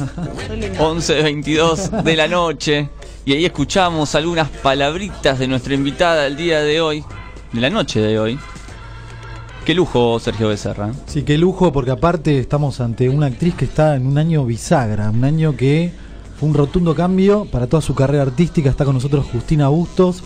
11.22 de la noche. Y ahí escuchamos algunas palabritas de nuestra invitada del día de hoy, de la noche de hoy. Qué lujo, Sergio Becerra. Sí, qué lujo, porque aparte estamos ante una actriz que está en un año bisagra, un año que fue un rotundo cambio para toda su carrera artística. Está con nosotros Justina Bustos,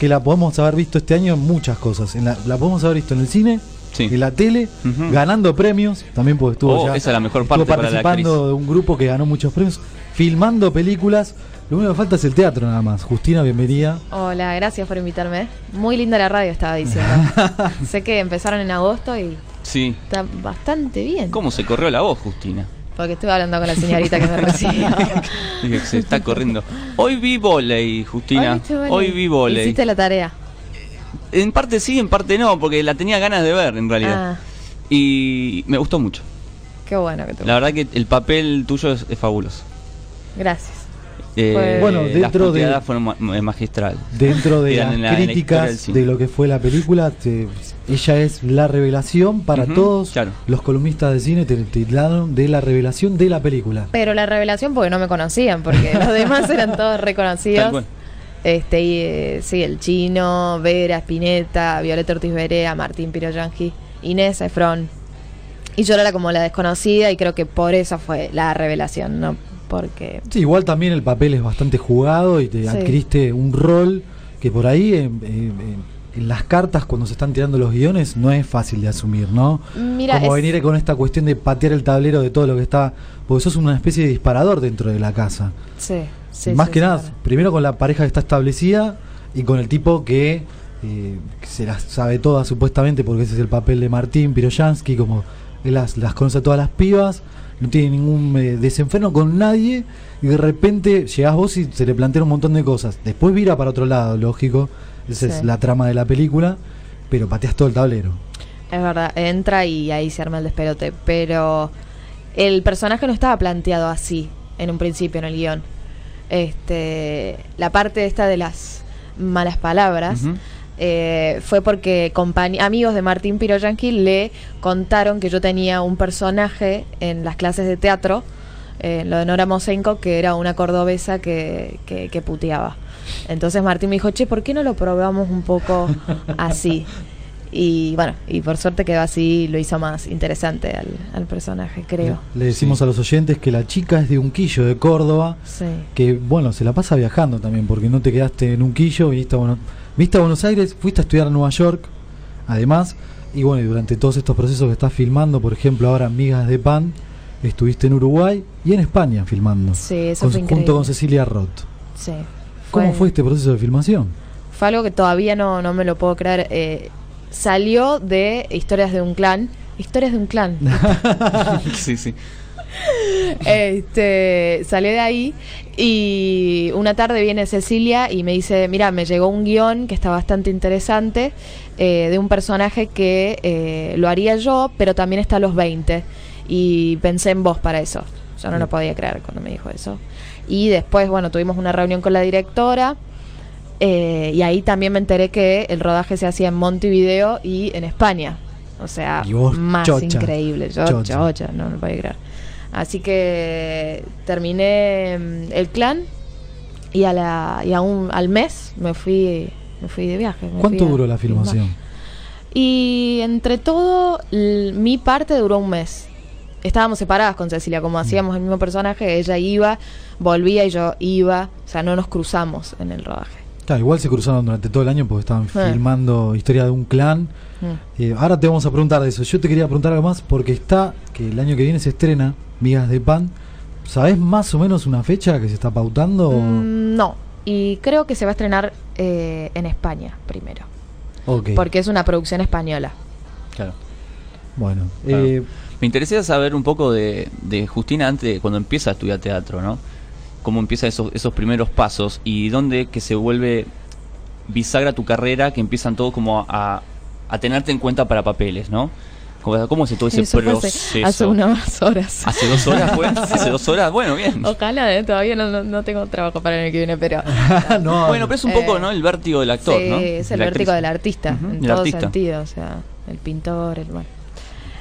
que la podemos haber visto este año en muchas cosas. En la, la podemos haber visto en el cine, Sí. en la tele, ganando premios, también porque estuvo Oh, ya- esa es la mejor estuvo parte para la participando de un grupo que ganó muchos premios, filmando películas. Lo único que falta es el teatro nada más. Justina, bienvenida. Hola, gracias por invitarme. Muy linda la radio, estaba diciendo. sé que empezaron en agosto y Sí. está bastante bien. ¿Cómo se corrió la voz, Justina? Porque estuve hablando con la señorita que me recibió. Se está corriendo. Hoy vi volei, Justina. Hoy. Hoy vi volei. Hiciste la tarea. En parte sí, en parte no, porque la tenía ganas de ver en realidad. Ah, Y me gustó mucho. qué bueno que te La verdad que el papel tuyo es, es fabuloso. Gracias. Eh, Bueno, las dentro de- fueron ma- ma- magistral. Dentro de las la- la críticas de lo que fue la película, te- ella es la revelación para todos claro. los columnistas de cine, te tildaron de la revelación de la película. Pero la revelación porque no me conocían, porque los demás eran todos Tal reconocidos. Este, y, eh, sí, el chino, Vera, Spinetta, Violeta Ortiz Berea, Martín Piroyanqui, Inés Efron. Y yo era como la desconocida y creo que por eso fue la revelación, no porque... Sí, igual también el papel es bastante jugado y te Sí. adquiriste un rol que por ahí en, en- en las cartas cuando se están tirando los guiones no es fácil de asumir, ¿no? Mira, Como es- venir con esta cuestión de patear el tablero de todo lo que está, porque sos una especie de disparador dentro de la casa. Sí, sí, Más sí, que nada, claro. primero con la pareja que está establecida y con el tipo que, eh, que se las sabe todas supuestamente, porque ese es el papel de Martín Piroyansky, como él las, las conoce a todas las pibas, no tiene ningún eh, desenfreno con nadie, y de repente llegás vos y se le plantean un montón de cosas. Después vira para otro lado, lógico, esa es la trama de la película, pero pateas todo el tablero. Es verdad, entra y ahí se arma el despelote. Pero el personaje no estaba planteado así en un principio en el guion. Este, la parte esta de las malas palabras eh, fue porque amigos de Martín Piroyanqui le contaron que yo tenía un personaje en las clases de teatro, eh, lo de Nora Mosenko, que era una cordobesa que, que, que puteaba. Entonces Martín me dijo, che, ¿por qué no lo probamos un poco así? Y bueno, y por suerte quedó así, lo hizo más interesante al, al personaje, creo. Le decimos Sí. a los oyentes que la chica es de Unquillo, de Córdoba, Sí. que bueno, se la pasa viajando también, porque no te quedaste en Unquillo, viniste a, Buenos, viniste a Buenos Aires, fuiste a estudiar a Nueva York, además, y bueno, y durante todos estos procesos que estás filmando, por ejemplo, ahora Migas de Pan, estuviste en Uruguay y en España filmando, Sí, eso con- fue junto con Cecilia Roth. Sí. ¿Cómo fue este proceso de filmación? Fue algo que todavía no, no me lo puedo creer. Eh, salió de Historias de un clan. Historias de un clan. sí, sí. este, salió de ahí y una tarde viene Cecilia y me dice, mira, me llegó un guion que está bastante interesante eh, de un personaje que eh, lo haría yo, pero también está a los 20. Y pensé en vos para eso. Yo no lo podía creer cuando me dijo eso. Y después, bueno, tuvimos una reunión con la directora. Eh, y ahí también me enteré que el rodaje se hacía en Montevideo y en España. O sea, vos, más chocha. increíble. Yo, Chocha. chocha, no, no podía creer. Así que terminé mm, el clan y, a la, y a un, al mes me fui, me fui de viaje. ¿Cuánto duró la filmar. filmación? Y entre todo, mi parte duró un mes. Estábamos separadas con Cecilia, Mm. como hacíamos el mismo personaje, ella iba, volvía y yo iba, o sea, no nos cruzamos en el rodaje. Claro, igual se cruzaron durante todo el año porque estaban filmando Historia de un clan. Mm. Eh, ahora te vamos a preguntar de eso. Yo te quería preguntar algo más porque está que el año que viene se estrena Migas de Pan. ¿Sabés más o menos una fecha que se está pautando? Mm, no, y creo que se va a estrenar eh, en España primero, porque es una producción española. Claro. bueno. Claro. eh, Me interesa saber un poco de, de Justina antes, de cuando empieza a estudiar teatro, ¿no? Cómo empiezan esos, esos primeros pasos y dónde que se vuelve bisagra tu carrera, que empiezan todos como a, a tenerte en cuenta para papeles, ¿no? ¿Cómo, es todo ese Eso fue hace- proceso? hace unas horas. ¿Hace dos horas fue? ¿Hace dos horas? Bueno, bien. Ojalá, eh, todavía no, no, no tengo trabajo para el año que viene, pero... no, Bueno, pero es un poco, Eh, ¿no? El vértigo del actor, sí, ¿no? es el la vértigo actriz. del artista, en del todo artista. sentido, o sea, el pintor, el bueno.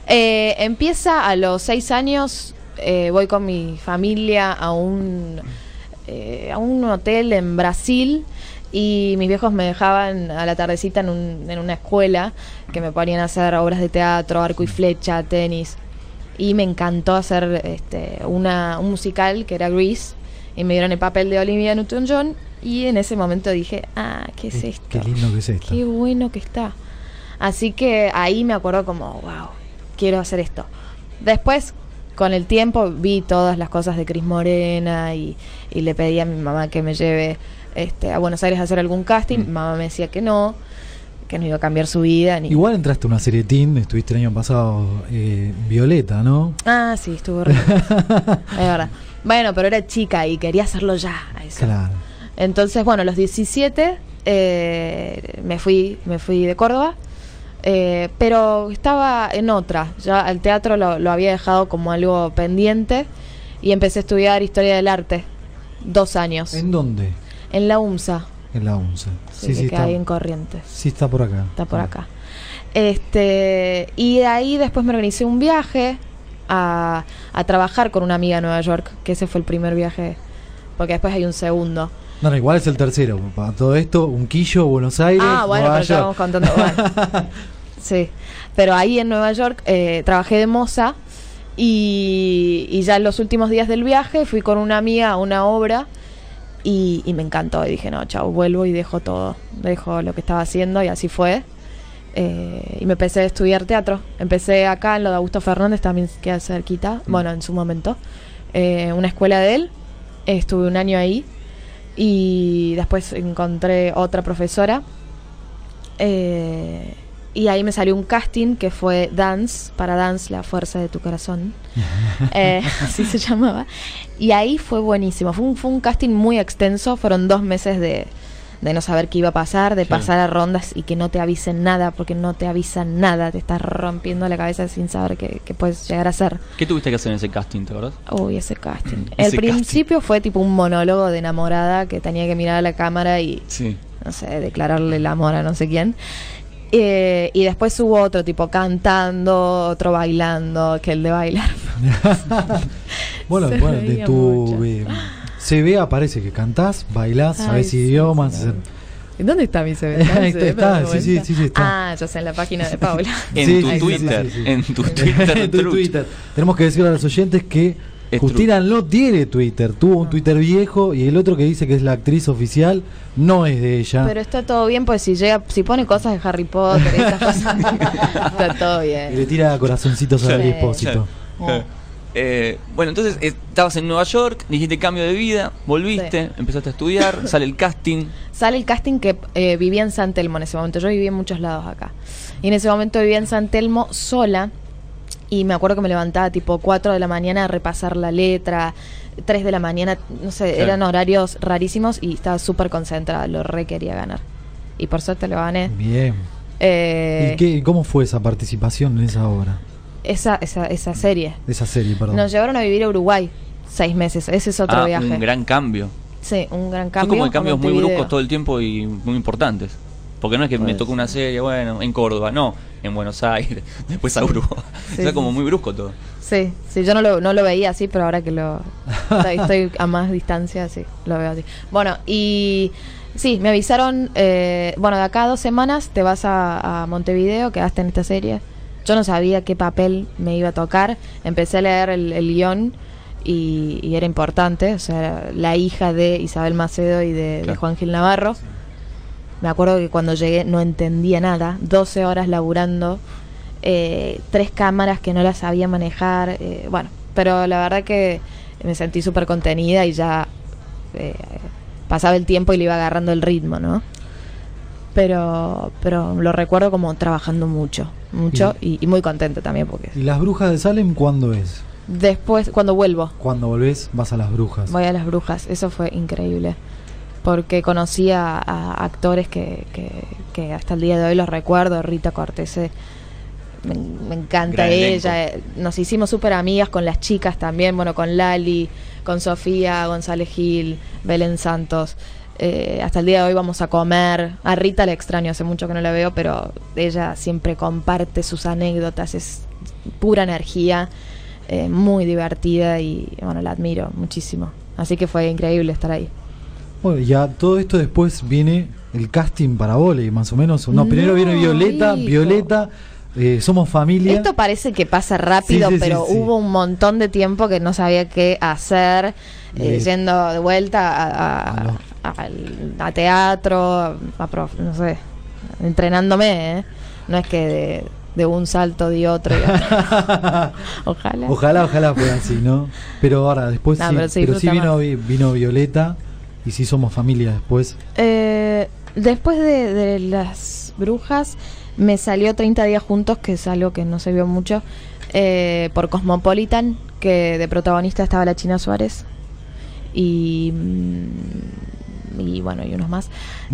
Eh, empieza a los seis años eh, voy con mi familia a un, eh, a un hotel en Brasil y mis viejos me dejaban a la tardecita en, un- en una escuela que me ponían a hacer obras de teatro, arco y flecha, tenis. Y me encantó hacer este, una, un musical que era Grease y me dieron el papel de Olivia Newton-John y en ese momento dije, ah, ¿qué es esto? Qué lindo que es esto. Qué bueno que está. Así que ahí me acuerdo como, wow, quiero hacer esto. Después, con el tiempo, vi todas las cosas de Cris Morena y, y le pedí a mi mamá que me lleve este, a Buenos Aires a hacer algún casting. Mm. Mi mamá me decía que no, que no iba a cambiar su vida. Ni... Igual entraste a una serie teen, estuviste el año pasado eh, Violeta, ¿no? Ah, sí, estuvo horrible. es verdad. Bueno, pero era chica y quería hacerlo ya. eso. Claro. Entonces, bueno, a los 17 eh, me fui me fui de Córdoba, eh, pero estaba en otra. Ya el teatro lo, lo había dejado como algo pendiente y empecé a estudiar historia del arte. Dos años. ¿En dónde? En la UMSA, En la 11. sí, que queda ahí en Corrientes. sí, está por acá. Está por acá. Este, y de ahí después me organicé un viaje a, a trabajar con una amiga en Nueva York, que ese fue el primer viaje, porque después hay un segundo. No, no, igual es el tercero. Para todo esto, un quillo, Buenos Aires. Ah, bueno, Nueva pero vamos contando. bueno. sí, pero ahí en Nueva York eh, trabajé de moza y, y ya en los últimos días del viaje fui con una amiga a una obra y, y me encantó. Y dije, no, chao, vuelvo y dejo todo. Dejo lo que estaba haciendo y así fue. Eh, y me empecé a estudiar teatro. Empecé acá en lo de Augusto Fernández, también queda cerquita, bueno, en su momento. Eh, una escuela de él. Estuve un año ahí y después encontré otra profesora. Eh, y ahí me salió un casting que fue Dance, para Dance, la fuerza de tu corazón. Eh, así se llamaba. Y ahí fue buenísimo. Fue un, fue un casting muy extenso. Fueron dos meses de, de no saber qué iba a pasar, de pasar a rondas y que no te avisen nada, porque no te avisan nada. Te estás rompiendo la cabeza sin saber qué, qué puedes llegar a ser. ¿Qué tuviste que hacer en ese casting, te acordás? Uy, ese casting. Ese El principio fue tipo un monólogo de enamorada que tenía que mirar a la cámara y Sí. no sé, declararle el amor a no sé quién. Eh, y después hubo otro tipo cantando, otro bailando, que el de bailar. Bueno, bueno, de tu CV aparece que cantás, bailás, Ay, sabés sí, idiomas. sí, ¿Y ¿Dónde está mi CV? Ahí ¿Está está, en sí, sí, sí, sí, está. Ah, ya sé, en la página de Paula. En tu Twitter, sí, sí. en tu Twitter, En tu truch. Twitter. Tenemos que decirle a los oyentes que Es Justina no tiene Twitter. Tuvo un Twitter viejo y el otro que dice que es la actriz oficial no es de ella. Pero está todo bien, pues si llega, si pone cosas de Harry Potter y esas cosas, está todo Y le bien. tira corazoncitos Sí. al expósito. Eh, bueno, entonces eh, estabas en Nueva York, dijiste cambio de vida, volviste, empezaste a estudiar, sale el casting. Sale el casting que eh, vivía en San Telmo en ese momento. Yo vivía en muchos lados acá. Y en ese momento vivía en San Telmo sola. Y me acuerdo que me levantaba tipo 4 de la mañana a repasar la letra. 3 de la mañana, no sé, Claro. eran horarios rarísimos y estaba súper concentrada. Lo re quería ganar. Y por suerte lo gané. Bien. Eh, ¿Y qué, cómo fue esa participación en esa obra? Esa, esa, esa serie. Esa serie, perdón. Nos llevaron a vivir a Uruguay. Seis meses. Ese es otro Ah, viaje. un gran cambio. Sí, un gran Son cambio. como de cambios muy bruscos todo el tiempo y muy importantes. Porque no es que me tocó una serie, bueno, en Córdoba, no, en Buenos Aires, después a Uruguay. Sí, o sea, como muy brusco todo. Sí, sí, yo no lo, no lo veía así, pero ahora que lo estoy, estoy a más distancia, sí, lo veo así. Bueno, y sí, me avisaron, eh, bueno, de acá a dos semanas te vas a, a Montevideo, quedaste en esta serie. Yo no sabía qué papel me iba a tocar, empecé a leer el, el guion y, y era importante, o sea, era la hija de Isabel Macedo y de. Juan Gil Navarro. Me acuerdo que cuando llegué no entendía nada, 12 horas laburando, eh, tres cámaras que no las sabía manejar, eh, bueno, pero la verdad que me sentí súper contenida y ya eh, pasaba el tiempo y le iba agarrando el ritmo, ¿no? Pero, pero lo recuerdo como trabajando mucho, mucho y, y muy contenta también porque ¿Y las brujas de Salem cuándo es? después, cuando vuelvo, Cuando volvés, vas a las brujas. voy a las brujas, eso fue increíble. Porque conocí a, a actores que, que, que hasta el día de hoy los recuerdo. Rita Cortese, me, me encanta Gran ella. eh, Nos hicimos súper amigas con las chicas también. Bueno, con Lali, con Sofía, González Gil, Belén Santos. Eh, hasta el día de hoy vamos a comer. A Rita la extraño, hace mucho que no la veo, pero ella siempre comparte sus anécdotas, es pura energía. eh, muy divertida y bueno, la admiro muchísimo. Así que fue increíble estar ahí. Bueno, ya todo esto después viene el casting para volei, más o menos. No, primero viene Violeta, hijo. Violeta, eh, somos familia. Esto parece que pasa rápido, Sí, sí, sí, pero sí. hubo un montón de tiempo que no sabía qué hacer, eh, yendo de vuelta a, a- teatro, a prof- no sé, entrenándome, ¿eh? No es que de, de un salto de otro. y. Ojalá. Ojalá, ojalá fuera así, ¿no? Pero ahora, después No, pero sí vino, vino Violeta y sí somos familia después. Eh, después de, de las brujas, me salió 30 días juntos, que es algo que no se vio mucho, eh, por Cosmopolitan, que de protagonista estaba la China Suárez. Y. mm, Y bueno, y unos más.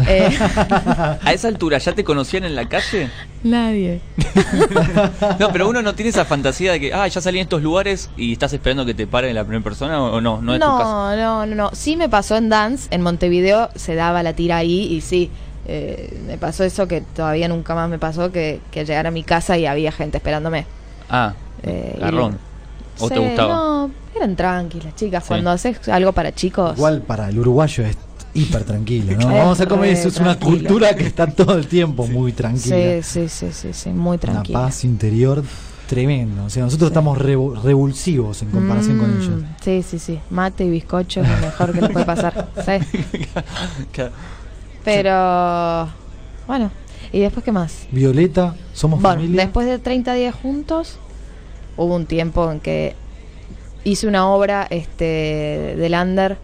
Eh, A esa altura, ¿ya te conocían en la calle? Nadie. No, pero uno no tiene esa fantasía de que, ah, ya salí en estos lugares y estás esperando que te paren la primera persona o, no, no es tu caso. No, no, no, no. Sí me pasó en Dance, en Montevideo se daba la tira ahí y sí, eh, me pasó eso que todavía nunca más me pasó, que, que llegara a mi casa y había gente esperándome. Ah, Eh, garrón. ¿O te gustaba? No, eran tranquilas, chicas. Sí. Cuando haces algo para chicos. Igual para el uruguayo es hiper tranquilo, ¿no? Vamos a comer, eso es una cultura que está todo el tiempo muy tranquila. Sí, sí, sí, sí, sí, muy una tranquila. paz interior tremenda. O sea, nosotros Sí. estamos revo- revulsivos en comparación con Mm, ellos. Sí, sí, sí. Mate y bizcocho es lo mejor que les puede pasar. Sí. Pero, bueno. ¿Y después qué más? Violeta, somos Bueno, familia. después de 30 días juntos, hubo un tiempo en que hice una obra este, de Lander,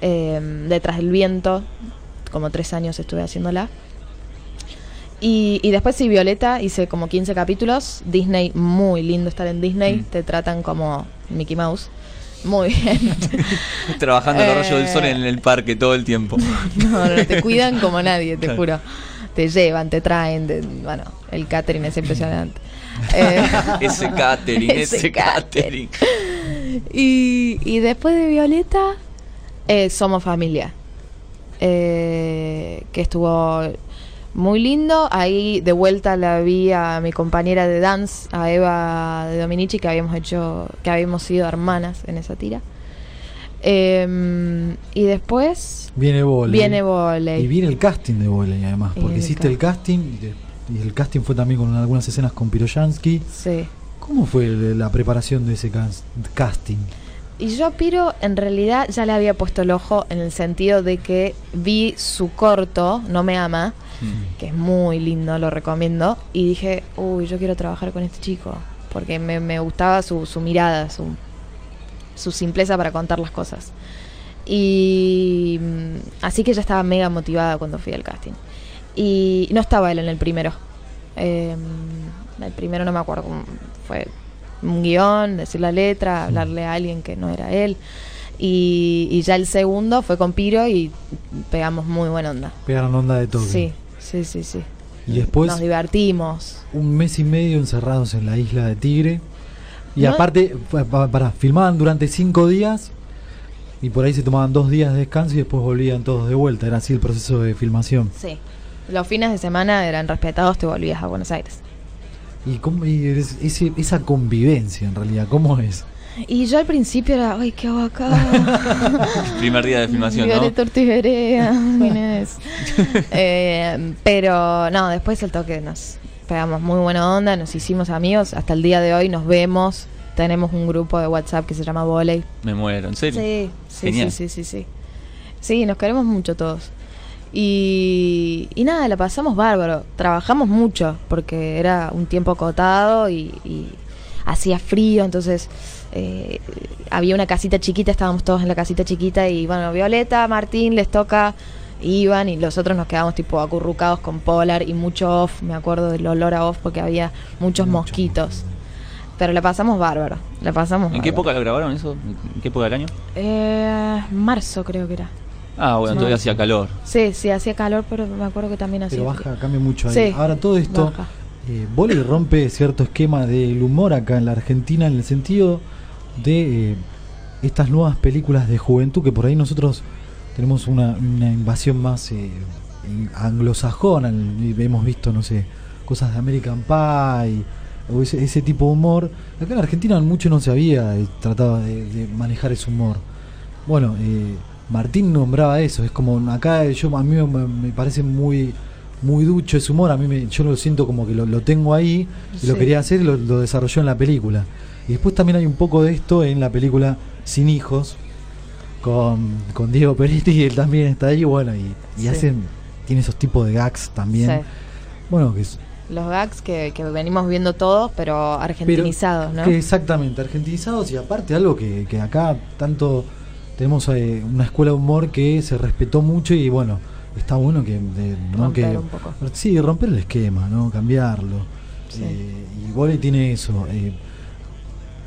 eh, Detrás del Viento, como tres años estuve haciéndola. Y, y después sí, Violeta, hice como 15 capítulos. Disney, muy lindo estar en Disney, Mm. te tratan como Mickey Mouse. Muy bien. Trabajando Eh. rayo del sol en el parque todo el tiempo. No, no, te cuidan como nadie, te Claro. juro. Te llevan, te traen, te- bueno, el catering es impresionante. Eh, ese catering, Ese ese, catering. catering. y, y después de Violeta, eh, Somos Familia. Eh, que estuvo muy lindo. Ahí de vuelta la vi a mi compañera de dance, a Eva de Dominici, que habíamos hecho, que habíamos sido hermanas en esa tira. Eh, y después Viene volei. viene. Y viene el casting de volei además, Y porque el hiciste el casting y, y el casting fue también con algunas escenas con Piroyansky. Sí. ¿Cómo fue la preparación de ese cas- casting? Y yo a Piro en realidad ya le había puesto el ojo en el sentido de que vi su corto, No me ama, Mm. que es muy lindo, lo recomiendo, y dije, uy, yo quiero trabajar con este chico, porque me, me gustaba su, su mirada, su, su simpleza para contar las cosas. Y mm, así que ya estaba mega motivada cuando fui al casting. Y no estaba él en el primero. Eh, el primero no me acuerdo cómo fue un guion, decir la letra, hablarle a alguien que no era él. Y, y ya el segundo fue con Piro y pegamos muy buena onda. Pegaron onda de toque. Sí, sí, sí, sí. Y después Nos divertimos. un mes y medio encerrados en la isla de Tigre. Y No- aparte, para, filmaban durante cinco días y por ahí se tomaban dos días de descanso y después volvían todos de vuelta. Era así el proceso de filmación. Sí. Los fines de semana eran respetados, te volvías a Buenos Aires. ¿Y, cómo, y es- ese- esa convivencia en realidad, cómo es? Y yo al principio era, ay, qué hago acá. Primer día de filmación, ¿no? Violeta Ortiz Berea, ¿quién es? Eh, pero no, después el toque nos pegamos muy buena onda, nos hicimos amigos, hasta el día de hoy nos vemos, tenemos un grupo de WhatsApp que se llama Voley. Me muero, ¿en serio? Sí, sí, Genial. sí, sí, sí, sí. Sí, nos queremos mucho todos. Y, y nada, la pasamos bárbaro. Trabajamos mucho porque era un tiempo acotado y, y hacía frío, entonces eh, había una casita chiquita, estábamos todos en la casita chiquita y bueno, Violeta, Martín les toca, iban y los otros nos quedamos tipo acurrucados con Polar y mucho off, me acuerdo del olor a off porque había muchos Mucho mosquitos. Pero la pasamos bárbaro, la pasamos ¿En qué época lo grabaron eso? ¿En qué época del año? Eh, marzo creo que era. Ah, bueno, No. todavía hacía calor. Sí, sí, hacía calor, pero me acuerdo que también hacía Pero frío. baja, cambia mucho ahí. Sí, Ahora todo esto, eh, Voley rompe cierto esquema del humor acá en la Argentina en el sentido de eh, estas nuevas películas de juventud que por ahí nosotros tenemos una, una invasión más eh, anglosajona. hemos visto, no sé, cosas de American Pie, o ese, ese tipo de humor. Acá en Argentina mucho no se había eh, tratado de, de manejar ese humor. Bueno, eh, Martín nombraba eso, es como acá yo a mí me, me parece muy muy ducho ese humor, a mí me, yo lo siento como que lo, lo tengo ahí y lo quería hacer y lo, lo desarrolló en la película. Y después también hay un poco de esto en la película Sin Hijos, con, con Diego Peretti, y él también está ahí, bueno, y, y Sí. hacen, tiene esos tipos de gags también. Sí. Bueno, que es, Los gags que, que venimos viendo todos, pero argentinizados, ¿no? que exactamente, argentinizados y aparte algo que, que acá tanto tenemos eh, una escuela de humor que se respetó mucho y bueno, está bueno que... de- ¿no? Romper que un poco. Sí, romper el esquema, ¿no? Cambiarlo. Sí. Eh, y tiene eso. eh,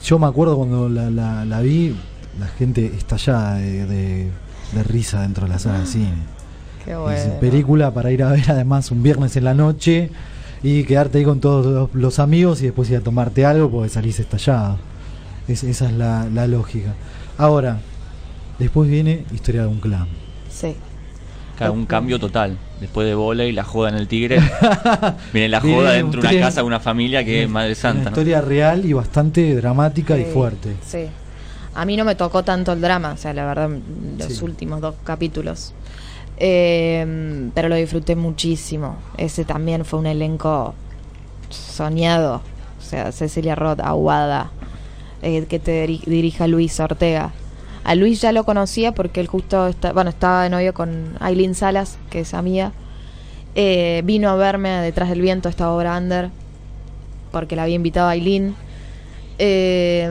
yo me acuerdo cuando la, la- la vi, la gente estallada de, de, de risa dentro de la sala de cine. Qué Es bueno. película para ir a ver además un viernes en la noche y quedarte ahí con todos los, los amigos y después ir a tomarte algo porque salís estallado. Es- esa es la, la lógica. Ahora, después viene Historia de un clan. Sí. Claro, un cambio total. Después de volei, la joda en el Tigre. viene la joda dentro de una casa de una familia que es Madre Una Santa. ¿no? historia real y bastante dramática y fuerte. Sí. A mí no me tocó tanto el drama, o sea, la verdad, los Sí. últimos dos capítulos. Eh, pero lo disfruté muchísimo. Ese también fue un elenco soñado. O sea, Cecilia Roth, Aguada, eh, que te diri- dirija Luis Ortega. A Luis ya lo conocía porque él justo está, bueno, estaba de novio con Aileen Salas, que es amiga. Eh, vino a verme detrás del viento esta obra under porque la había invitado a Aileen. Eh,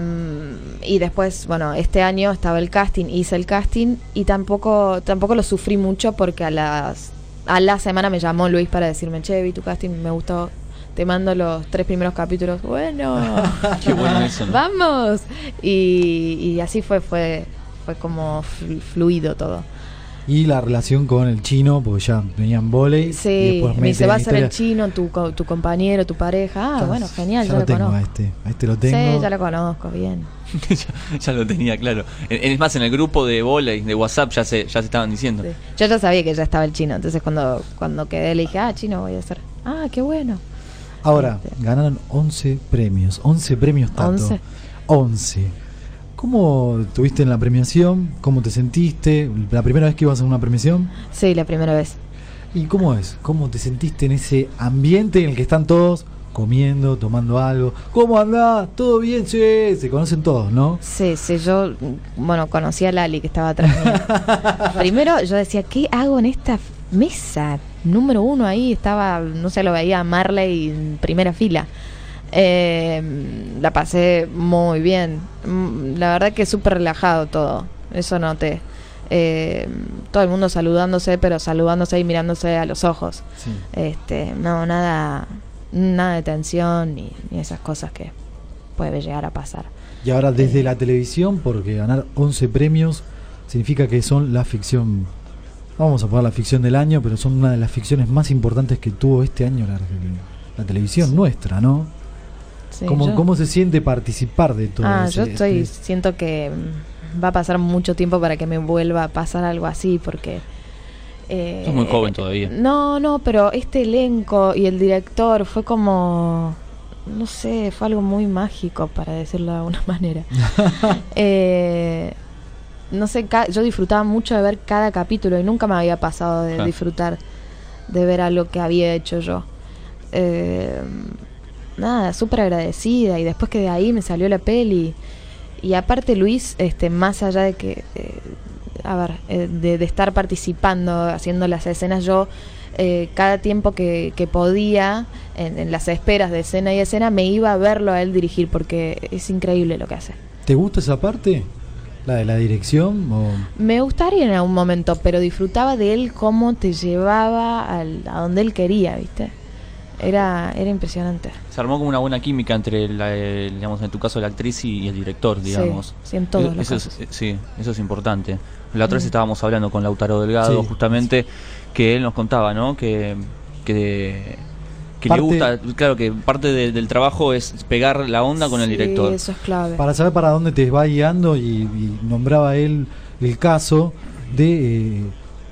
y después, bueno, este año estaba el casting, hice el casting y tampoco, tampoco lo sufrí mucho porque a las a la semana me llamó Luis para decirme, che, vi tu casting, me gustó, te mando los tres primeros capítulos. Bueno, Qué bueno eso, ¿no? vamos. Y, y así fue, fue, fue como flu- fluido todo. Y la relación con el chino, porque ya venían volei. y Sí, después me dice, va a ser el chino, tu, co- tu compañero, tu pareja. Ah, Entonces, bueno, genial, ya ya, lo, tengo conozco. a este, a este lo tengo. Sí, ya lo conozco, bien. ya, ya lo tenía claro. Es más, en el grupo de volei, de WhatsApp, ya se, ya se estaban diciendo. Sí. Yo ya sabía que ya estaba el chino, entonces cuando, cuando quedé le dije, ah, chino voy a hacer. Ah, qué bueno. Ahora, Este. ganaron 11 premios. 11 premios tanto. 11. 11. ¿Cómo tuviste en la premiación? ¿Cómo te sentiste? ¿La primera vez que ibas a una premiación? Sí, la primera vez. ¿Y cómo es? ¿Cómo te sentiste en ese ambiente en el que están todos comiendo, tomando algo? ¿Cómo andás? ¿Todo bien? Sí, se conocen todos, ¿no? Sí, sí, yo, bueno, conocí a Lali que estaba atrás mío. Primero yo decía, ¿qué hago en esta mesa? Número uno ahí estaba, no sé, lo veía a Marley en primera fila. Eh, la pasé muy bien. Mm, La verdad que súper relajado todo. Eso noté. Eh, todo el mundo saludándose, pero saludándose y mirándose a los ojos. Sí. Este, no, nada, nada de tensión ni, ni esas cosas que puede llegar a pasar. Y ahora desde la televisión, porque ganar 11 premios significa que son la ficción, vamos a poner la ficción del año, pero son una de las ficciones más importantes que tuvo este año la, la televisión nuestra, ¿no? Sí, ¿Cómo, yo- ¿Cómo se siente participar de todo Ah, ese- yo estoy, este- siento que mm, va a pasar mucho tiempo para que me vuelva a pasar algo así, porque... eh, Sos muy joven todavía. No, no, pero este elenco y el director fue como... No sé, fue algo muy mágico, para decirlo de alguna manera. Eh, no sé, ca- yo disfrutaba mucho de ver cada capítulo y nunca me había pasado de Claro. disfrutar de ver algo que había hecho yo. Eh, nada, súper agradecida y después que de ahí me salió la peli. Y aparte Luis, este, más allá de que, eh, a ver, eh, de, de estar participando, haciendo las escenas, yo eh, cada tiempo que, que podía, en, en las esperas de escena y escena, me iba a verlo a él dirigir porque es increíble lo que hace. ¿Te gusta esa parte? ¿La de la dirección? O... Me gustaría en algún momento, pero disfrutaba de él cómo te llevaba al- a donde él quería, ¿viste? Era, era impresionante. Se armó como una buena química entre, la, eh, digamos, en tu caso, la actriz y, y el director, digamos. Sí, sí, en todos Eh, los eso es, casos. eh, sí, eso es importante. La otra vez Mm. estábamos hablando con Lautaro Delgado, Sí. justamente, que él nos contaba, ¿no? Que, que, que le gusta, claro, que parte de- del trabajo es pegar la onda con el Sí, director. eso es clave. Para saber para dónde te va guiando y, y nombraba él el caso de eh,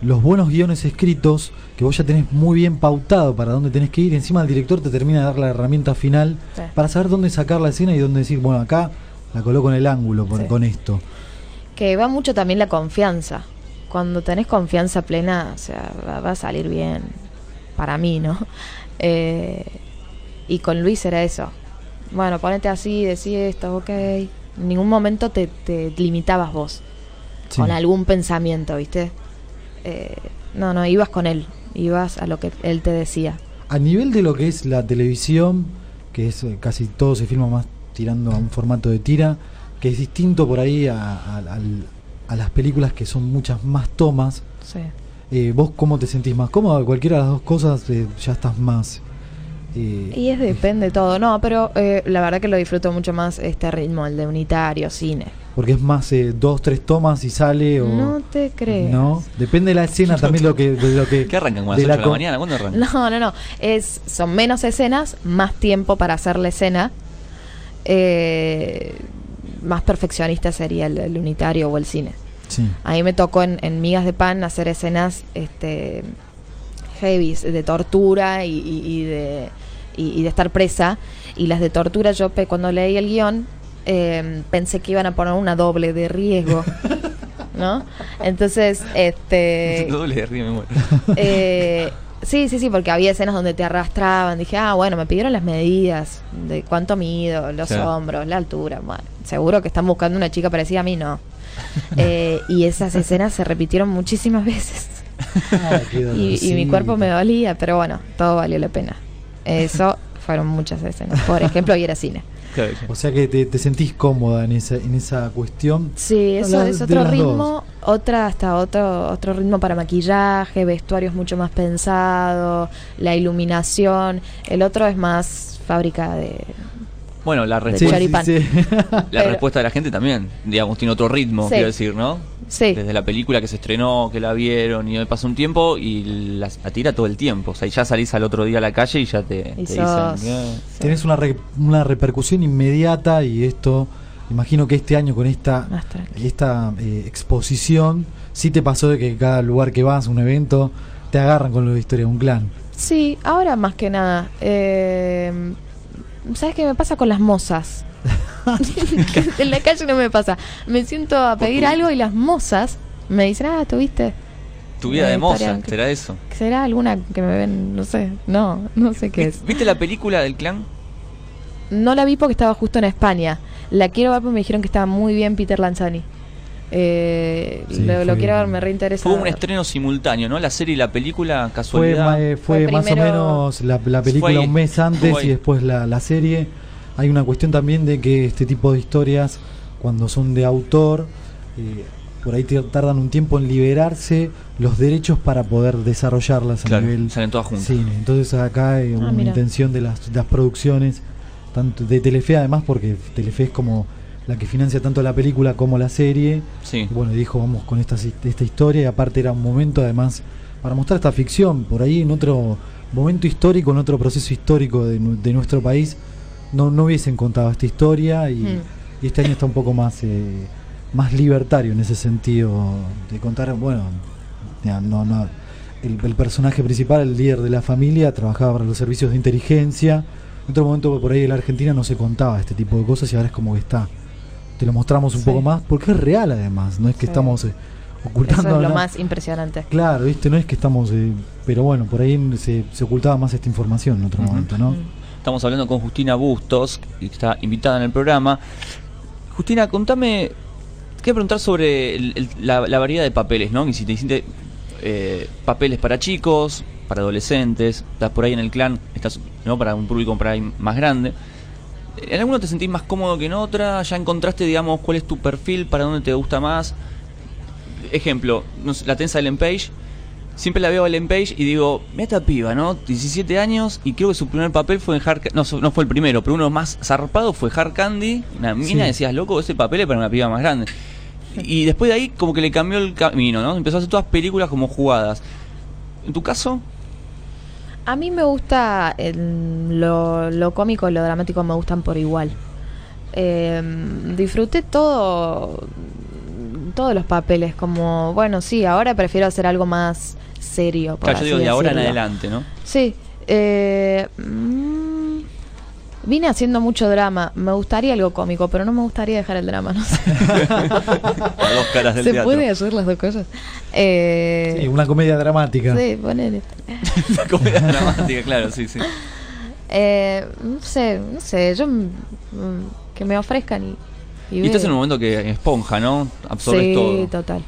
los buenos guiones escritos, que vos ya tenés muy bien pautado para dónde tenés que ir, encima el director te termina de dar la herramienta final Sí. para saber dónde sacar la escena y dónde decir, bueno, acá la coloco en el ángulo con, Sí. con esto. Que va mucho también la confianza. Cuando tenés confianza plena, o sea, va, va a salir bien. Para mí, ¿no? Eh, y con Luis era eso. Bueno, ponete así, decí esto, ok. En ningún momento te, te limitabas vos Sí. con algún pensamiento, ¿viste? Eh, no, no, ibas con él. Ibas a lo que él te decía. A nivel de lo que es la televisión, que es eh, casi todo se filma más tirando a un formato de tira, que es distinto por ahí a, a- las películas que son muchas más tomas. Sí. Eh, ¿Vos cómo te sentís más cómodo? Cualquiera de las dos cosas eh, ya estás más... eh, Y es depende todo, no, pero eh, la verdad que lo disfruto mucho más este ritmo, el de unitario, cine. Porque es más eh, dos, tres tomas y sale o... No te crees. No, depende de la escena también lo que, de lo que... ¿Qué arrancan con las de 8 la de la mañana? ¿Cuándo arrancan? No, no, no. Es, son menos escenas, más tiempo para hacer la escena. Eh, más perfeccionista sería el, el unitario o el cine. Sí. A mí me tocó en, en Migas de Pan hacer escenas este, heavy, de tortura y, y- y de, y, y de estar presa. Y las de tortura, yo cuando leí el guion eh, pensé que iban a poner una doble de riesgo. ¿No? Entonces, este. Doble de río, me muero. Eh, sí, sí, sí, porque había escenas donde te arrastraban. Dije, ah, bueno, me pidieron las medidas de cuánto mido, los Claro. hombros, la altura. Bueno, seguro que están buscando una chica parecida a mí, no. Eh, y esas escenas se repitieron muchísimas veces. Ah, Y, y mi cuerpo me dolía, pero bueno, todo valió la pena. Eso fueron muchas escenas. Por ejemplo, y era cine. Claro, O sea que te, te sentís cómoda en esa, en esa cuestión. Sí, eso es otro ritmo, otra hasta otro otro ritmo para maquillaje, vestuarios mucho más pensado, la iluminación. El otro es más fábrica de Bueno, la respuesta, la Pero- respuesta de la gente también, digamos, tiene otro ritmo, Sí. quiero decir, ¿no? Sí. Desde la película que se estrenó, que la vieron y pasa un tiempo y la, la tira todo el tiempo. O sea, y ya salís al otro día a la calle y ya te, Y te sos- dicen... Sí, Tenés una, re- una repercusión inmediata y esto, imagino que este año con esta, esta eh, exposición, sí te pasó de que cada lugar que vas, un evento, te agarran con lo de historia de un clan. Sí, ahora más que nada. Eh, ¿Sabes qué me pasa con las mozas? en la calle no me pasa. Me siento a pedir algo y las mozas me dicen, ah, ¿tuviste? Tu vida de moza, ¿será eso? ¿Será alguna que me ven? No sé. No, no sé qué es. ¿Viste la película del clan? No la vi porque estaba justo en España. La quiero ver porque me dijeron que estaba muy bien Peter Lanzani. Eh, Sí, lo, lo fue- quiero ver, me reinteresa. Fue un estreno simultáneo, ¿no? La serie y la película, Fue, casualidad. ma- eh, fue Fue más o menos la, la película Fue un mes antes fue y después la, la serie. Hay una cuestión también de que este tipo de historias, cuando son de autor, eh, por ahí tardan un tiempo en liberarse los derechos para poder desarrollarlas a Claro, nivel salen todas juntas. cine. Entonces acá hay una Ah, mira. intención de las, de las producciones, tanto de Telefe además, porque Telefe es como la que financia tanto la película como la serie. Sí. Y bueno, dijo, vamos con esta, esta historia y aparte era un momento además para mostrar esta ficción, por ahí en otro momento histórico, en otro proceso histórico de, nu- de nuestro país, no, no hubiesen contado esta historia y, Mm. y este año está un poco más, eh, más libertario en ese sentido de contar, bueno, ya, no, no, el, el personaje principal, el líder de la familia, trabajaba para los servicios de inteligencia. En otro momento por ahí en la Argentina no se contaba este tipo de cosas y ahora es como que está. Te lo mostramos un Sí. poco más porque es real además, no es que Sí. estamos eh, Eso ocultando es lo nada. más impresionante. Claro, viste, no es que estamos, eh, pero bueno, por ahí se, se ocultaba más esta información en otro momento, ¿no? Mm. Estamos hablando con Justina Bustos, que está invitada en el programa. Justina, contame, quiero preguntar sobre el- el- la, la variedad de papeles, ¿no? Que si te hiciste eh, papeles para chicos, para adolescentes, estás por ahí en el clan, estás ¿no? para un público por ahí más grande. ¿En alguno te sentís más cómodo que en otra? ¿Ya encontraste, digamos, cuál es tu perfil, para dónde te gusta más? Ejemplo, la tensa Ellen Page. Siempre la veo a Ellen Page y digo, mira esta piba, ¿no? 17 años y creo que su primer papel fue en Hard Ca- no, no fue el primero, pero uno más zarpado fue Hard Candy. Una mina Sí. decías, loco, ese papel es para una piba más grande. Y después de ahí como que le cambió el camino, ¿no? Empezó a hacer todas películas como jugadas. ¿En tu caso? A mí me gusta el- lo, lo cómico y lo dramático me gustan por igual. Eh, disfruté todo todos los papeles, como, bueno, sí, ahora prefiero hacer algo más serio. por Claro, yo digo así de ahora en adelante, ¿no? Sí. eh, vine haciendo mucho drama. Me gustaría algo cómico, pero no me gustaría dejar el drama, no sé. Las dos caras del ¿Se teatro. puede hacer las dos cosas? Eh, Sí, una comedia dramática. sí, ponele. La comedia dramática, claro, sí, sí. Eh, no sé, no sé, yo que me ofrezcan y, y, Y estás en un momento que esponja, ¿no? Absorbes sí, todo. total.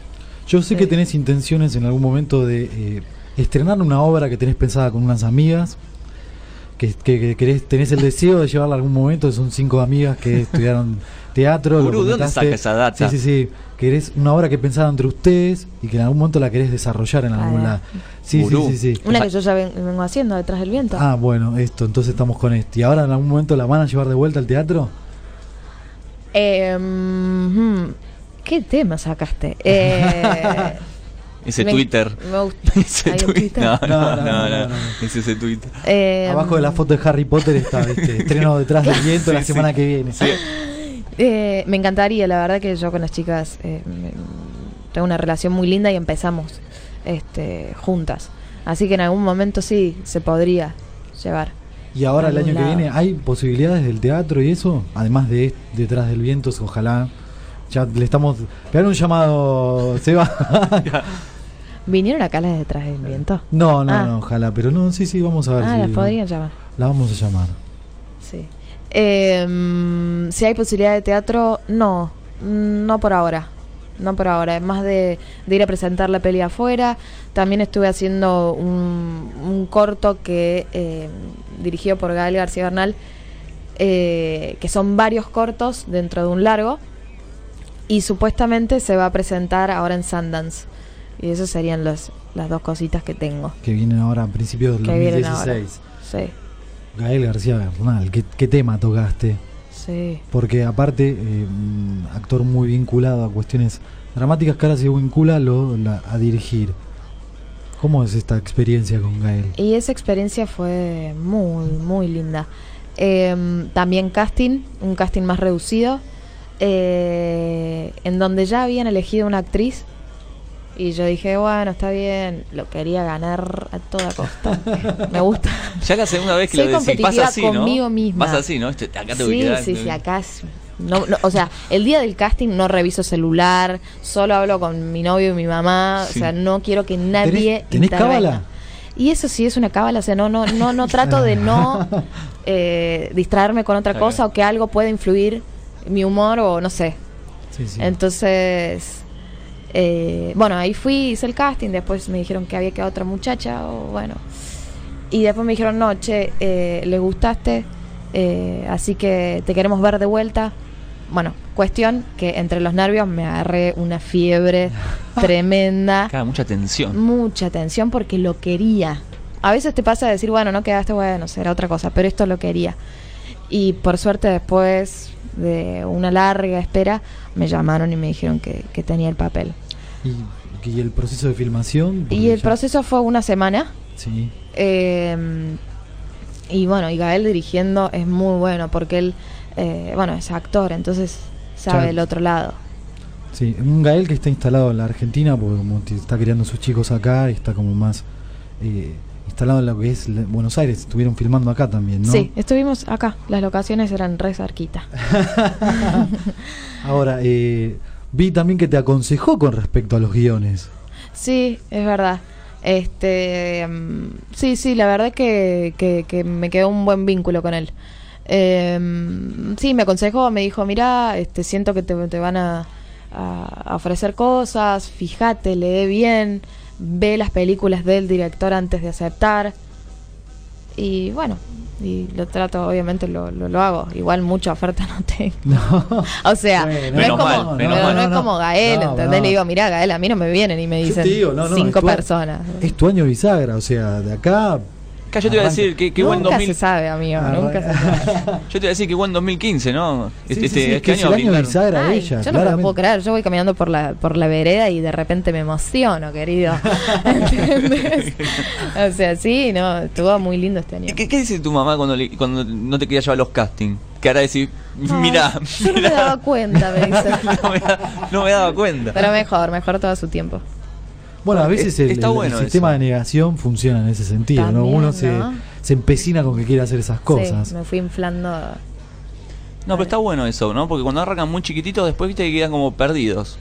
Yo sé Sí. que tenés intenciones en algún momento de eh, estrenar una obra que tenés pensada con unas amigas. Que, que- que querés, tenés el deseo de llevarla algún momento. Son cinco amigas que estudiaron teatro. Gurú, ¿de dónde saca esa data? Sí, sí, sí. Querés una obra que pensada entre ustedes y que en algún momento la querés desarrollar en algún Ah, lado. Sí, sí, sí, sí. Una que yo ya ven- vengo haciendo detrás del viento. Ah, bueno, esto, entonces estamos con esto. ¿Y ahora en algún momento la van a llevar de vuelta al teatro? Eh, mm, ¿Qué tema sacaste? Eh, Ese me- Twitter. Me gusta. Ese ¿Hay un Twitter. Twitter? No, no, No, no, no, no, no, no. Es ese Twitter. Eh, Abajo de la foto de Harry Potter está, ¿viste? Estreno detrás del viento la sí. semana que viene. Eh, me encantaría, la verdad que yo con las chicas eh, me- tengo una relación muy linda y empezamos este, juntas. Así que en algún momento sí se podría llevar. Y ahora el año que viene, ¿hay posibilidades del teatro y eso? Además de Detrás del Viento, ojalá. Ya le estamos. Pegar un llamado, Seba. ¿Vinieron acá las de detrás del viento? no, no, Ah. no, ojalá. Pero no, sí, sí, vamos a ver. Ah, si las podrían llamar. La vamos a llamar. Sí. Eh, mm, si hay posibilidad de teatro, no. Mm, No por ahora. No por ahora. Es más de, de ir a presentar la peli afuera. También estuve haciendo un, un corto que eh, dirigido por Gael García Bernal, eh, que son varios cortos dentro de un largo. Y supuestamente se va a presentar ahora en Sundance. Y esas serían los, las dos cositas que tengo. Que vienen ahora a principios del Que vienen ahora. 2016. Sí, Gael García Bernal, ¿qué, qué tema tocaste? sí. Porque aparte, eh, actor muy vinculado a cuestiones dramáticas que ahora se vincula lo- la- a dirigir. ¿Cómo es esta experiencia con Gael? Y esa experiencia fue muy, muy linda. Eh, también casting, un casting más reducido, eh, en donde ya habían elegido una actriz. Y yo dije, bueno, está bien, lo quería ganar a toda costa. Me gusta. Ya la segunda vez que Soy lo decís, pasa así, ¿no? conmigo misma. Pasa así, ¿no? Este, acá tengo que Sí, quedar. sí, sí, acá es- no, no, o sea, el día del casting no reviso celular, solo hablo con mi novio y mi mamá, Sí. o sea, no quiero que nadie ¿Tenés- cábala? Y eso sí es una cábala, o sea, no, no, no, no trato de no eh, distraerme con otra cosa o que algo pueda influir mi humor o no sé. Sí, sí. Entonces, eh, bueno, ahí fui, hice el casting, después me dijeron que había quedado otra muchacha, o bueno. Y después me dijeron, no, che, eh, le gustaste, eh, así que te queremos ver de vuelta. Bueno, cuestión que entre los nervios me agarré una fiebre tremenda, mucha tensión. mucha tensión porque lo quería. A veces te pasa de decir, bueno, no quedaste, bueno, será otra cosa, pero esto lo quería. Y por suerte después de una larga espera, me llamaron y me dijeron que, que tenía el papel. ¿Y, y el proceso de filmación? Y el ya- proceso fue una semana. Sí. eh, y bueno, y Gael dirigiendo es muy bueno porque él, eh, bueno, es actor, entonces sabe el otro lado. Sí, un Gael que está instalado en la Argentina, porque como está criando sus chicos acá, y está como más eh, instalado en lo que es Buenos Aires. Estuvieron filmando acá también, ¿no? Sí, estuvimos acá, las locaciones eran re cerquita. Ahora, eh, vi también que te aconsejó con respecto a los guiones. Sí, es verdad. Este, mm, sí, sí, la verdad que, que, que me quedó un buen vínculo con él. Eh, sí, me aconsejó, me dijo, mira, este, siento que te, te van a, a- a ofrecer cosas, fíjate, lee bien, ve las películas del director antes de aceptar. Y bueno, y lo trato, obviamente lo, lo, lo hago. Igual mucha oferta no tengo. No. O sea, Bueno, no, es como, mal, no, es como Gael, ¿entendés? Le digo, mira, Gael, a mí no me vienen y me dicen digo, cinco es tu- personas. Es tu año bisagra, o sea, de acá. Acá yo te iba a decir que, que buen nunca 2000. se sabe, amigo, Ah, nunca se sabe. Yo te iba a decir que buen 2015, ¿no? Sí, Este, sí, este, sí, es este que es año el año de Ay, ella. yo no me lo puedo creer, yo voy caminando por la, por la vereda y de repente me emociono, querido. ¿Entendés? o sea, sí, no, estuvo muy lindo este año. ¿Y ¿Qué, qué dice tu mamá cuando, le- cuando no te quería llevar a los castings? cara de decir, mira, Ay, Yo no me daba cuenta, me dice. no, me, da- no me daba cuenta. Pero mejor, mejor todo su tiempo. Bueno, a veces Es- el, está el- el bueno sistema eso. de negación funciona en ese sentido, ¿no? Uno se, ¿no? se empecina con que quiere hacer esas cosas. Sí, me fui inflando. No, pero está bueno eso, ¿no? Porque cuando arrancan muy chiquititos, después viste que quedan como perdidos.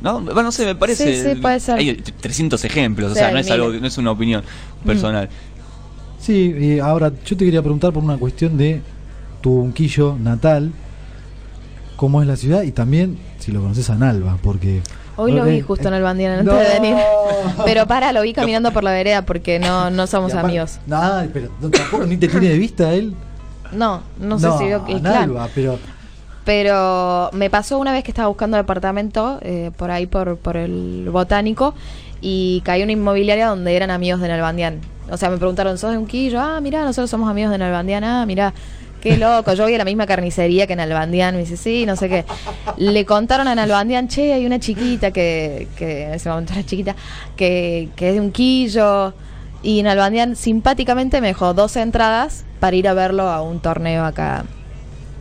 ¿No? Bueno, no sé, me parece. Sí, sí, puede ser. Hay 300 ejemplos, o sea, no es algo, no es una opinión personal. Sí, y ahora yo te quería preguntar por una cuestión de tu unquillo natal, cómo es la ciudad y también si lo conoces a Nalva, porque... Hoy lo vi Eh, justo en el bandián antes no. de venir. Pero para, lo vi caminando por la vereda porque no, no somos aparte- amigos. Nada, pero tampoco ni te tiene de vista él. No, no sé si vio el. Nalva, pero... Pero me pasó una vez que estaba buscando departamento eh, por ahí, por, por el botánico, y caí en una inmobiliaria donde eran amigos de Nalbandián. O sea, me preguntaron, ¿sos de Unquillo? Ah, mirá, nosotros somos amigos de Nalbandián. Ah, mirá, qué loco. Yo voy a la misma carnicería que Nalbandián. Me dice, sí, no sé qué. Le contaron a Nalbandián, che, hay una chiquita que, que en ese momento era chiquita, que, que es de Unquillo. Y Nalbandián simpáticamente me dejó dos entradas para ir a verlo a un torneo acá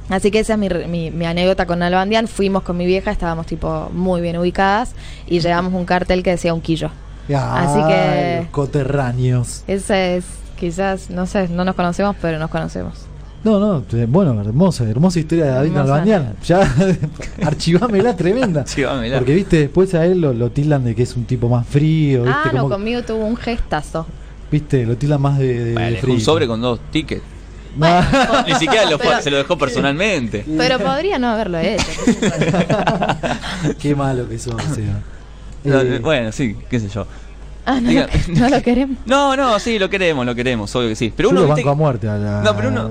Así que esa es mi, mi, mi anécdota con Albandián. Fuimos con mi vieja, estábamos tipo muy bien ubicadas y llevamos un cartel que decía un quillo. Así que- coterráneos. Esa es, quizás, no sé, no nos conocemos, pero nos conocemos. No, no, bueno, hermosa, hermosa historia de David Hermosa. Nalbandián. Ya, archivámela tremenda. Archivámela. Porque, viste, después a él lo, lo tildan de que es un tipo más frío, Ah, no, como, conmigo tuvo un gestazo. viste, lo tildan más de, de, Bueno, de le dejó frío. un sobre con dos tickets. No. Ni siquiera lo fue- Pero- se lo dejó personalmente. Pero podría no haberlo hecho. Qué malo que sos, o sea. No, Eh, Bueno, sí, qué sé yo. Ah, no, Diga- lo, no lo queremos. No, no, sí, lo queremos, lo queremos, obvio que sí. Pero yo uno lo viste banco a muerte a la, No, pero uno-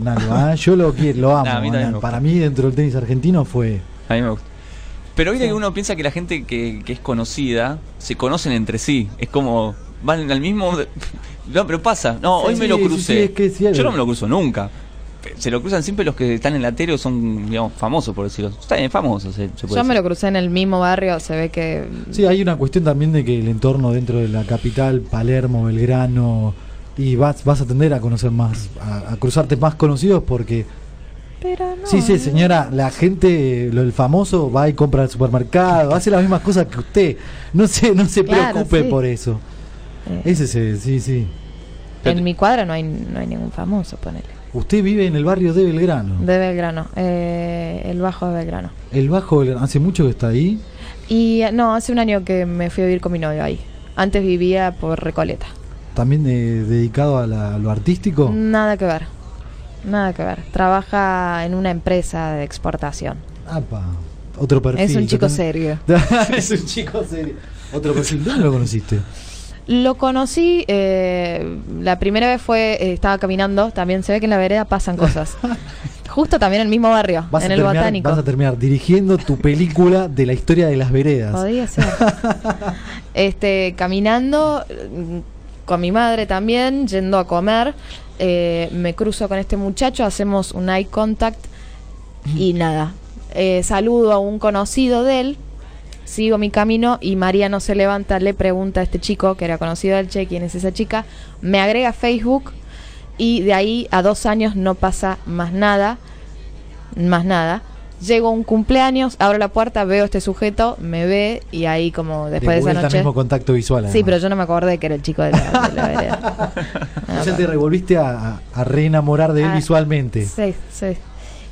¿eh? Yo lo quiero, lo amo. Nah, a mí también Nal. me Para mí, dentro del tenis argentino fue. A mí me gusta. Pero viste Sí. que uno piensa que la gente que, que es conocida se conocen entre sí. Es como. Van al mismo. No, pero pasa. No, Sí, hoy me lo sí, sí, crucé. es que es cierto. Yo no me lo cruzo nunca. Se lo cruzan siempre los que están en la tele o son, digamos, famosos, por decirlo. Están bien famosos, se, se puede Yo me lo crucé en el mismo barrio, se ve que... Sí, hay una cuestión también de que el entorno dentro de la capital, Palermo, Belgrano, y vas, vas a tender a conocer más, a, a cruzarte más conocidos porque. Pero no, sí, sí, señora, la gente, lo del famoso, va y compra al supermercado, hace las mismas cosas que usted. No se, no se Claro, preocupe sí. por eso. Eh, Ese es, sí, sí. en mi cuadra no hay, no hay ningún famoso, ponele. Usted vive en el barrio de Belgrano. De Belgrano, eh, el bajo de Belgrano. El Bajo Belgrano, ¿hace mucho que está ahí? Y eh, no, hace un año que me fui a vivir con mi novio ahí. Antes vivía por Recoleta. ¿También eh, dedicado a, la- a lo artístico? Nada que ver. Nada que ver. Trabaja en una empresa de exportación. Apa, otro perfil. es un chico serio. es un chico serio. Otro perfil. ¿Dónde lo conociste? Lo conocí, eh, la primera vez fue, eh, estaba caminando, también se ve que en la vereda pasan cosas. Justo también en el mismo barrio, Vas en el terminar, botánico. Vas a terminar dirigiendo tu película de la historia de las veredas. Podría ser. este, caminando mm, con mi madre también, yendo a comer, eh, me cruzo con este muchacho, hacemos un eye contact y nada. Eh, saludo a un conocido de él, sigo mi camino y María no se levanta, le pregunta a este chico que era conocido del Che, quién es esa chica, me agrega a Facebook y de ahí a dos años no pasa más nada, más nada. Llego a un cumpleaños, abro la puerta, veo a este sujeto, me ve y ahí como después de esa vuelta noche... mismo contacto visual. Sí, pero yo no me acordé que era el chico de la, de la vereda. O sea, te revolviste a, reenamorar de él Ah, visualmente. Sí, sí.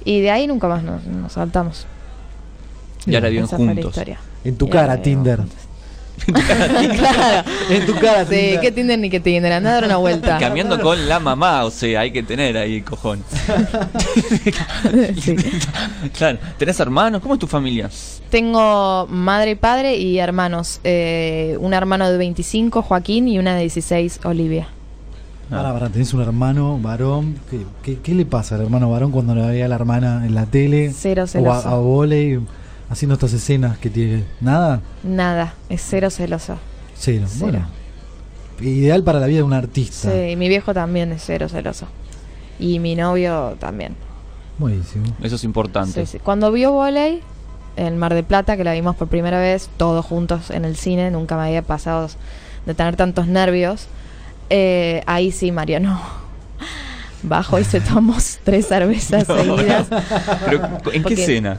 Y de ahí nunca más nos, nos saltamos. Y ahora viven Esa fue la juntos. historia. En tu cara, ahora vivimos Tinder. juntos. claro. En tu cara, Sí, Tinder. qué Tinder ni qué Tinder. Anda a dar una vuelta. Cambiando con la mamá, o sea, hay que tener ahí cojón. Sí. Claro, ¿tenés hermanos? ¿Cómo es tu familia? Tengo madre y padre y hermanos. Eh, un hermano de 25, Joaquín, y una de 16, Olivia. Pará, pará, tenés un hermano varón. ¿Qué, qué, qué le pasa al hermano varón cuando le veía a la hermana en la tele? Cero o celoso. a, a volei haciendo estas escenas que tiene. ¿Nada? Nada, es cero celoso. Cero. Cero. Bueno. Ideal para la vida de un artista. Sí, y mi viejo también es cero celoso. Y mi novio también. Buenísimo. Eso es importante. Sí, sí. Cuando vio volei en Mar de Plata, que la vimos por primera vez, todos juntos en el cine, nunca me había pasado de tener tantos nervios. eh, ahí sí, Mariano. bajo y se tomó tres cervezas No. seguidas. Pero, ¿en qué Porque- escena?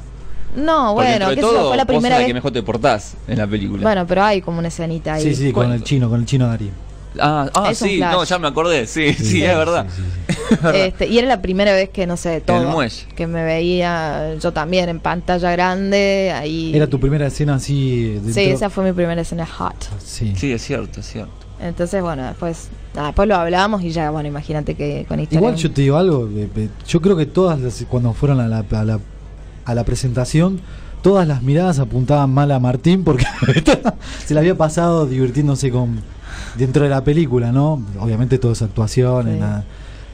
No, Porque bueno, yo, todo, fue la vos primera la vez. que mejor te portás en la película. Bueno, pero hay como una escenita ahí. Sí, sí, con el chino, con el chino Darín. ah, ah sí, no, ya me acordé, sí, sí, es verdad. sí, sí, sí. Este, y era la primera vez que, no sé, todo. Que me veía yo también en pantalla grande. Ahí. Era tu primera escena así. Dentro... Sí, esa fue mi primera escena hot. Sí. Sí, es cierto, es cierto. Entonces, bueno, después, nada, después lo hablamos y ya, bueno, imagínate que con historia. Igual yo te digo algo, yo creo que todas las, cuando fueron a la, a la, a la presentación, todas las miradas apuntaban mal a Martín porque se le había pasado divirtiéndose con dentro de la película, ¿no? Obviamente todo es actuación, Sí. nada.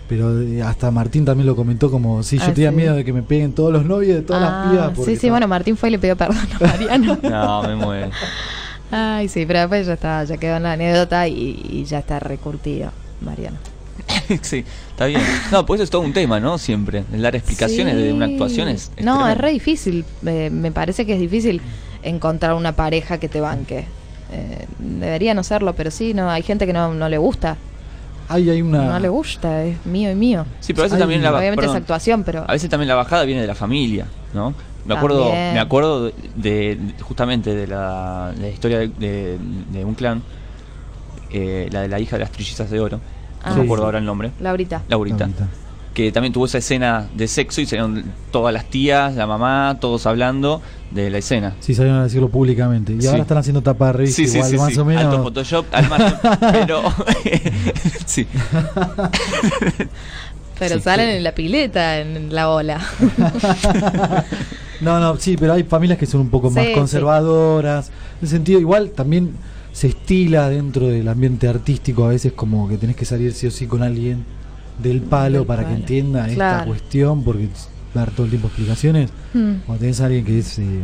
Pero eh, hasta Martín también lo comentó como, sí, yo Ah, tenía sí. miedo de que me peguen todos los novios de todas Ah, las pibas. porque Sí, sí, estaba- bueno, Martín fue y le pidió perdón a Mariano. No, me muero. Ay, sí, pero después ya está, ya quedó en la anécdota y, y ya está recurtido, Mariano. sí, está bien. No, pues eso es todo un tema, ¿no? Siempre. El dar explicaciones de una actuación es. es No, es re difícil. eh, me parece que es difícil encontrar una pareja que te banque. Eh, debería no serlo, pero sí, no hay gente que no, no le gusta. Ahí hay una... No le gusta, es mío y mío. Sí, pero a veces Ay, también la Obviamente perdón, es actuación, pero. A veces también la bajada viene de la familia, ¿no? Me acuerdo, También. me acuerdo de, de- justamente de la, de la historia de, de- de un clan, eh, la de la hija de las trillizas de oro. No Ah, me acuerdo sí. ahora el nombre. Laurita. Laurita. Laurita. Que también tuvo esa escena de sexo y salieron todas las tías, la mamá, todos hablando de la escena. Sí, salieron a decirlo públicamente. Y Sí. ahora están haciendo tapa de revista Sí, sí, igual, sí, más sí. o menos. Alto Photoshop, al margen, pero sí. Pero Sí. salen en la pileta, en la ola. No, no, sí, pero hay familias que son un poco más Sí, conservadoras. En el sentido, igual también se estila dentro del ambiente artístico a veces como que tenés que salir sí o sí con alguien del palo Del para que entienda esta cuestión, porque dar todo el tiempo explicaciones. Hmm. Cuando tenés a alguien que es eh,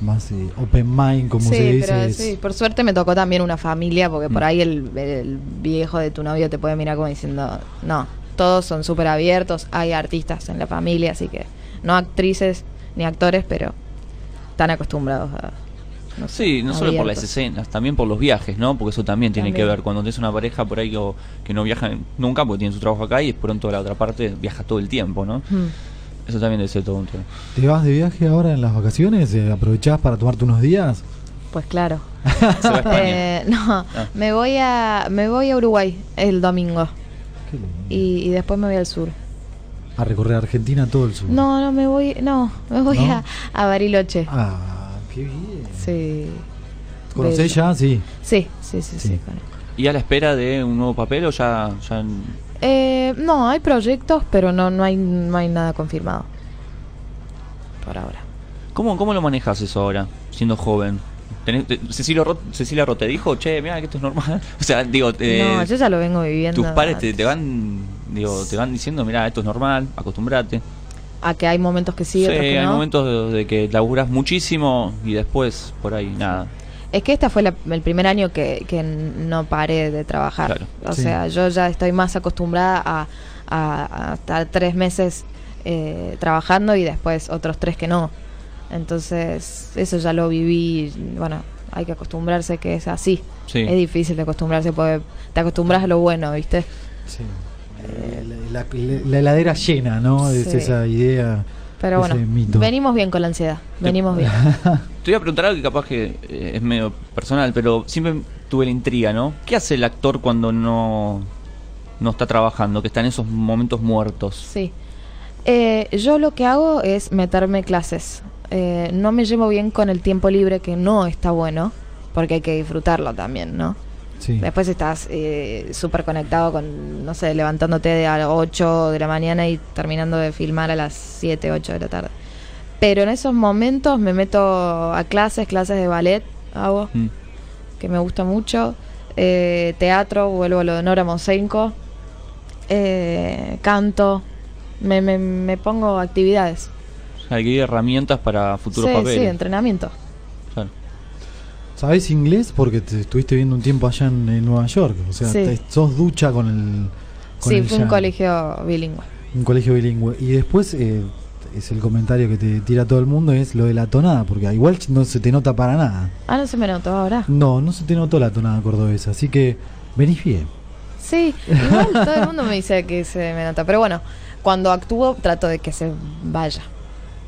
más eh, open mind, como sí, se dice, pero es- sí, por suerte me tocó también una familia, porque por Mm. ahí el, el viejo de tu novio te puede mirar como diciendo, no, todos son súper abiertos, hay artistas en la familia, así que no actrices ni actores, pero están acostumbrados a... no sé, Sí, no solo por las escenas, también por los viajes, ¿no? Porque eso también tiene que ver cuando tenés una pareja por ahí que, que no viaja nunca porque tiene su trabajo acá y de pronto la otra parte viaja todo el tiempo, ¿no? Hmm. Eso también debe ser todo un tema. ¿Te vas de viaje ahora en las vacaciones? Eh, ¿Aprovechás para tomarte unos días? Pues claro. Se va a España. Eh, no, Ah. me voy a me voy a Uruguay el domingo Qué lindo. y, y después me voy al sur. A recorrer Argentina todo el sur. No, no me voy, no, me voy ¿No? a, a Bariloche. Ah, qué bien. Sí. ¿Conocés ya? Sí. Sí, sí, sí, sí. ¿Y a la espera de un nuevo papel o ya, ya Eh, no, hay proyectos, pero no, no hay, no hay nada confirmado. Por ahora. ¿Cómo, ¿Cómo lo manejas eso ahora, siendo joven? Tenés- te- Cecilia, Ro, Cecilia Ro te dijo, che, mira que esto es normal. O sea, digo, eh, no, yo ya lo vengo viviendo. tus padres te, te van digo, te van diciendo, mira, esto es normal, acostumbrate. A que hay momentos que sí, Sí, otros que hay no. momentos de, de que laburas muchísimo y después por ahí nada. Es que este fue la- el primer año que, que no paré de trabajar. Claro. O Sí. sea, yo ya estoy más acostumbrada a, a- a estar tres meses eh, trabajando y después otros tres que no. Entonces, eso ya lo viví. Bueno, hay que acostumbrarse que es así. Sí. Es difícil de acostumbrarse porque te acostumbras a lo bueno, ¿viste? Sí. La, la- la heladera llena, ¿no? Es esa idea. Pero ese bueno, mito. venimos bien con la ansiedad. Venimos bien. Te voy a preguntar algo que capaz que eh, es medio personal, pero siempre tuve la intriga, ¿no? ¿Qué hace el actor cuando no, no está trabajando, que está en esos momentos muertos? Sí. Eh, yo lo que hago es meterme clases. Eh, no me llevo bien con el tiempo libre, que no está bueno, porque hay que disfrutarlo también, ¿no? Sí. Después estás eh, súper conectado con, no sé, levantándote de a las 8 de la mañana y terminando de filmar a las 7, 8 de la tarde. Pero en esos momentos me meto a clases, clases de ballet hago, Mm. que me gusta mucho. Eh, teatro, vuelvo a lo de Nora Mosenko. Eh, canto. Me, me, me pongo actividades. Hay que ir herramientas para futuros sí, papeles. sí, entrenamiento. ¿Sabés inglés? Porque te estuviste viendo un tiempo allá en, en Nueva York. O sea, Sí. te- sos ducha con el. con Sí, el fue un colegio bilingüe. Un colegio bilingüe. Y después, eh, es el comentario que te tira todo el mundo, es lo de la tonada. Porque igual no se te nota para nada. Ah, no se me notó ahora. No, no se te notó la tonada cordobesa. Así que venís bien. Sí, igual todo el mundo me dice que se me nota. Pero bueno, cuando actúo trato de que se vaya.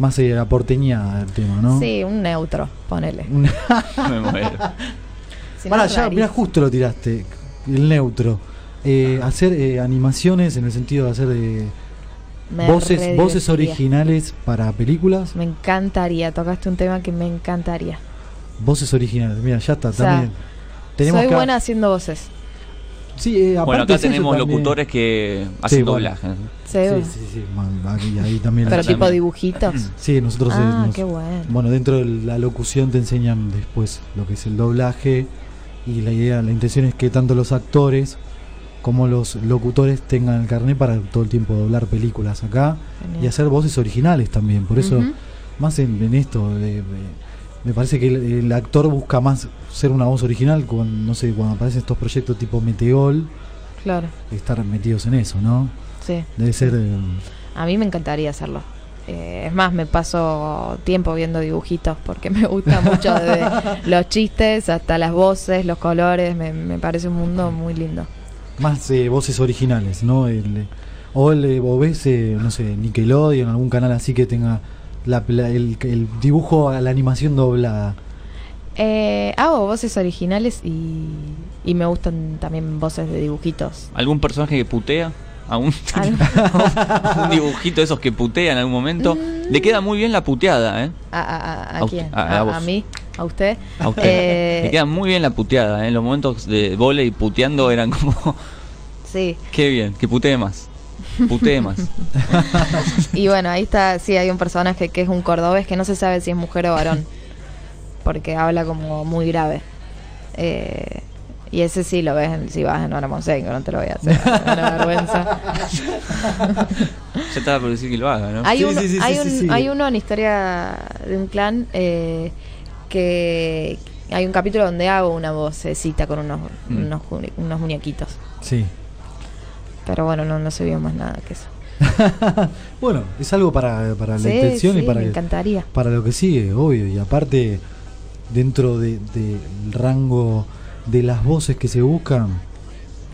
Más eh, la porteña el tema, ¿no? Sí, un neutro, ponele. Me muero. Si no, Pará, es ya, rarísimo. mira, justo lo tiraste, el neutro. Eh, hacer eh, animaciones en el sentido de hacer eh, voces, voces originales para películas. Me encantaría, tocaste un tema que me encantaría. Voces originales, mira, ya está, O sea, también. Tenemos Soy que- buena haciendo voces. Sí, eh, Bueno, acá tenemos también. locutores que hacen bueno. doblaje. Sí, Sí, sí, sí, ahí, también. pero también. tipo dibujitos. Sí, nosotros Ah, nos- qué bueno. Bueno, dentro de la locución te enseñan después lo que es el doblaje y la idea, la intención es que tanto los actores como los locutores tengan el carnet para todo el tiempo doblar películas acá Genial. y hacer voces originales también. Por eso, más en, en esto, de- de- me parece que el, el actor busca más ser una voz original cuando, no sé, cuando aparecen estos proyectos tipo Meteol, Claro, estar metidos en eso, ¿no? sí. Debe ser... eh, A mí me encantaría hacerlo. Eh, es más, me paso tiempo viendo dibujitos porque me gusta mucho desde los chistes hasta las voces, los colores. Me, me parece un mundo muy lindo. más eh, voces originales, ¿no? El, eh, o, el, o ves, no sé, Nickelodeon, algún canal así que tenga la, la- el, el dibujo a la animación doblada. Eh, hago voces originales y, y me gustan también voces de dibujitos. ¿Algún personaje que putea? ¿Algún Algo- un dibujito de esos que putea en algún momento? Mm. Le queda muy bien la puteada, ¿eh? ¿A, a, a- a A quién? usted- a- a ¿A, vos. a mí? ¿A usted? A usted. Eh, Le queda muy bien la puteada, ¿eh? Los momentos de volei puteando eran como... Sí. Qué bien, que putee más. Putee más. Y bueno, ahí está, sí, hay un personaje que es un cordobés que no se sabe si es mujer o varón, porque habla como muy grave. Eh, y ese sí lo ves en- si vas en Hora Monseño, no te lo voy a hacer, da vergüenza. Ya estaba por decir que lo haga, ¿no? Hay, Sí, uno, sí, sí, hay, sí, un- sí, sí. hay uno en Historia de un clan eh, que hay un capítulo donde hago una vocecita con unos, Mm. unos, unos muñequitos. Sí. Pero bueno, no, no se vio más nada que eso. bueno, es algo para, para la Sí, intención y para, me encantaría. para lo que sigue, obvio. Y aparte, dentro del de, rango de las voces que se buscan,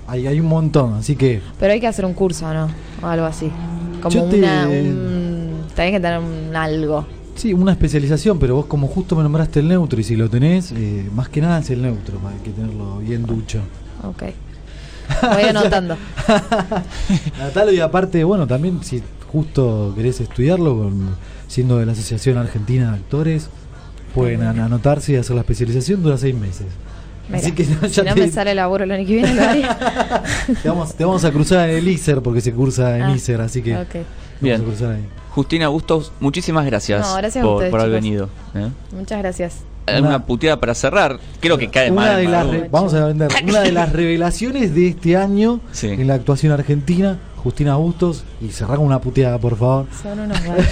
hay, hay un montón. Así que Pero hay que hacer un curso, ¿no? O algo así. Como te- una. Un, tenés que tener un algo. Sí, una especialización, pero vos como justo me nombraste el neutro y si lo tenés, eh, más que nada es el neutro, hay que tenerlo bien ducho. Ok. Voy anotando. Natalo y aparte, bueno, también si justo querés estudiarlo, siendo de la Asociación Argentina de Actores, pueden an- anotarse y hacer la especialización, dura seis meses. Mira, Así que no, si ya no te, me sale laburo el año que viene, lo haría. te vamos, te vamos a cruzar en el ISER porque se cursa en Ah, ISER, así que vamos Bien. a cruzar ahí. Justina Bustos, muchísimas gracias, No, gracias a por, ustedes, por haber venido. ¿eh? Muchas gracias. ¿Alguna Una- puteada para cerrar? Creo que cae una mal. de las re- vamos a vender una de las revelaciones de este año Sí. en la actuación argentina, Justina Bustos, y cerramos una puteada, por favor. Son unos gatos.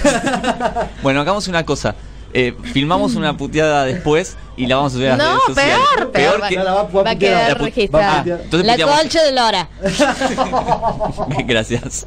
Bueno, hagamos una cosa. Eh, filmamos una puteada después y la vamos a subir a las No, redes sociales. peor, peor. que- No la va a Va quedar registrada. Ah, La colcha de Lora. Gracias.